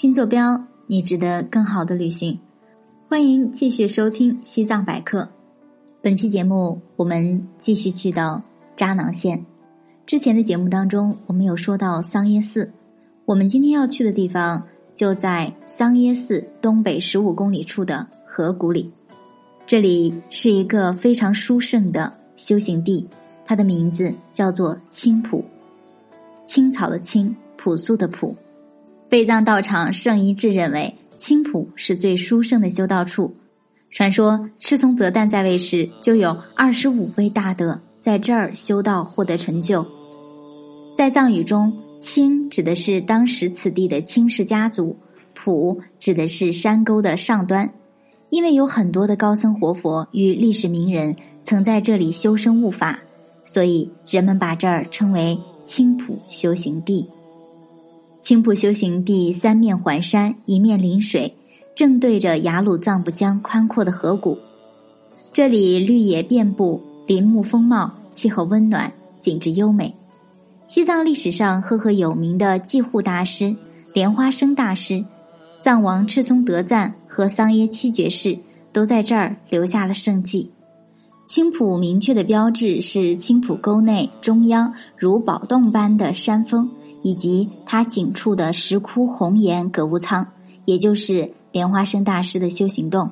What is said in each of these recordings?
新坐标，你值得更好的旅行。欢迎继续收听西藏百科。本期节目我们继续去到扎囊县。之前的节目当中，我们有说到桑耶寺。我们今天要去的地方就在桑耶寺东北十五公里处的河谷里。这里是一个非常殊胜的修行地，它的名字叫做青浦。青草的青，朴素的朴。贝藏道场圣一智认为，青浦是最殊胜的修道处。传说赤松泽旦在位时，就有二十五位大德在这儿修道获得成就。在藏语中，青指的是当时此地的青氏家族，浦指的是山沟的上端。因为有很多的高僧活佛与历史名人曾在这里修身悟法，所以人们把这儿称为青浦修行地。青浦修行地三面环山，一面临水，正对着雅鲁藏布江宽阔的河谷。这里绿野遍布，林木丰茂，气候温暖，景致优美。西藏历史上赫赫有名的济护大师莲花生大师、藏王赤松德赞和桑耶七觉士都在这儿留下了圣迹。青浦明确的标志是青浦沟内中央如宝洞般的山峰。以及它颈处的石窟红岩格物仓，也就是莲花生大师的修行洞。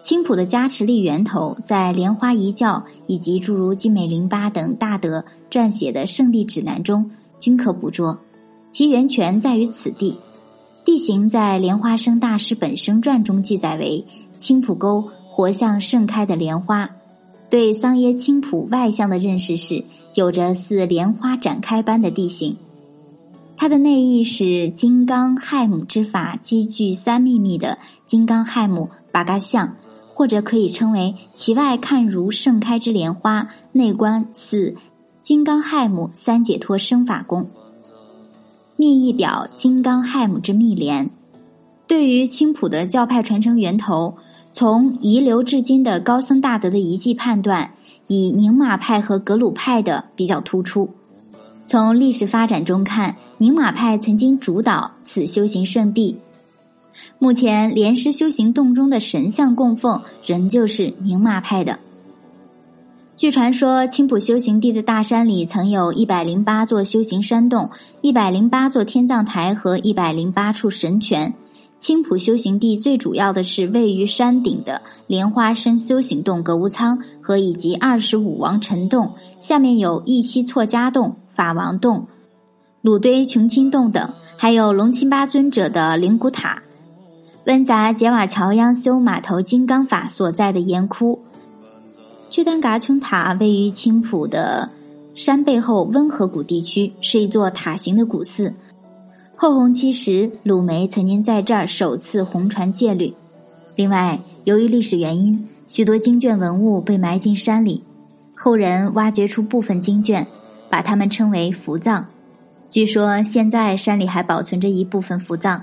青浦的加持力源头，在莲花一教以及诸如金美林巴等大德撰写的圣地指南中均可捕捉，其源泉在于此地。地形在莲花生大师本生传中记载为青浦沟活像盛开的莲花。对桑耶青浦外向的认识是，有着似莲花展开般的地形。它的内意是金刚亥母之法积聚三秘密的金刚亥母八嘎像，或者可以称为其外看如盛开之莲花，内观似金刚亥母三解脱生法功。密意表金刚亥母之密莲。对于青浦的教派传承源头，从遗留至今的高僧大德的遗迹判断，以宁玛派和格鲁派的比较突出。从历史发展中看，宁玛派曾经主导此修行圣地。目前莲师修行洞中的神像供奉仍旧是宁玛派的。据传说，青浦修行地的大山里曾有一百零八座修行山洞、一百零八座天葬台和一百零八处神泉。青浦修行地最主要的是位于山顶的莲花生修行洞格物仓和以及二十五王尘洞，下面有一西错家洞、法王洞、鲁堆琼钦洞等，还有龙钦巴尊者的灵骨塔、温杂杰瓦乔央修码头金刚法所在的岩窟。屈丹嘎琼塔位于青浦的山背后温和谷地区，是一座塔形的古寺。后弘期时，鲁梅曾经在这儿首次红传戒律。另外，由于历史原因，许多经卷文物被埋进山里，后人挖掘出部分经卷，把它们称为福藏。据说现在山里还保存着一部分福藏。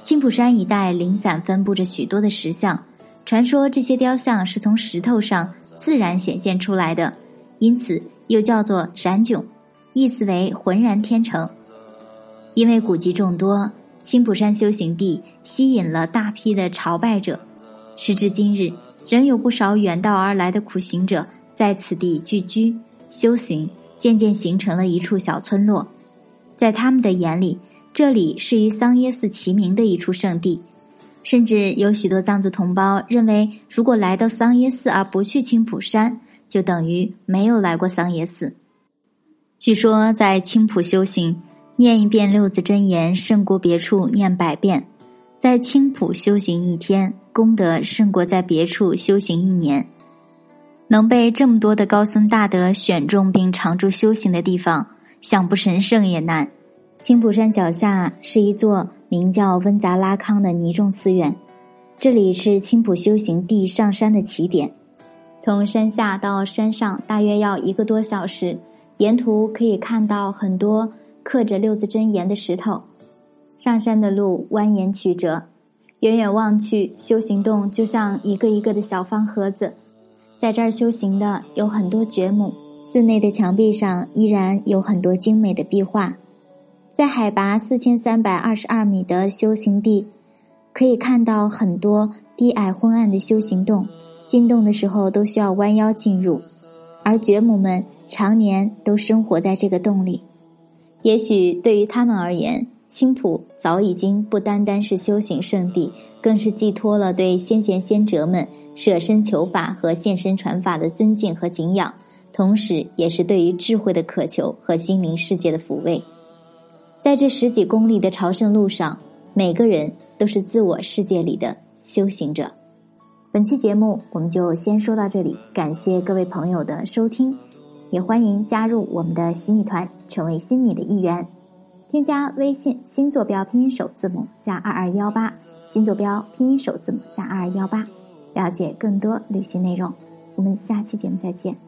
青浦山一带零散分布着许多的石像，传说这些雕像是从石头上自然显现出来的，因此又叫做燃炯，意思为浑然天成。因为古迹众多，青浦山修行地吸引了大批的朝拜者。时至今日，仍有不少远道而来的苦行者在此地聚居修行，渐渐形成了一处小村落。在他们的眼里，这里是与桑耶寺齐名的一处圣地。甚至有许多藏族同胞认为，如果来到桑耶寺而不去青浦山，就等于没有来过桑耶寺。据说，在青浦修行。念一遍六字真言，胜过别处念百遍。在青浦修行一天，功德胜过在别处修行一年。能被这么多的高僧大德选中并常驻修行的地方，想不神圣也难。青浦山脚下是一座名叫温杂拉康的尼众寺院，这里是青浦修行地上山的起点。从山下到山上大约要一个多小时，沿途可以看到很多。刻着六字真言的石头，上山的路蜿蜒曲折，远远望去，修行洞就像一个一个的小方盒子，在这儿修行的有很多觉母。寺内的墙壁上依然有很多精美的壁画。在海拔四千三百二十二米的修行地，可以看到很多低矮昏暗的修行洞，进洞的时候都需要弯腰进入，而觉母们常年都生活在这个洞里。也许对于他们而言，青浦早已经不单单是修行圣地，更是寄托了对先贤先哲们舍身求法和现身传法的尊敬和敬仰，同时也是对于智慧的渴求和心灵世界的抚慰。在这十几公里的朝圣路上，每个人都是自我世界里的修行者。本期节目我们就先说到这里，感谢各位朋友的收听，也欢迎加入我们的洗米团，成为新米的一员。添加微信新坐标拼音首字母加二二幺八，新坐标拼音首字母加二二幺八，了解更多旅行内容。我们下期节目再见。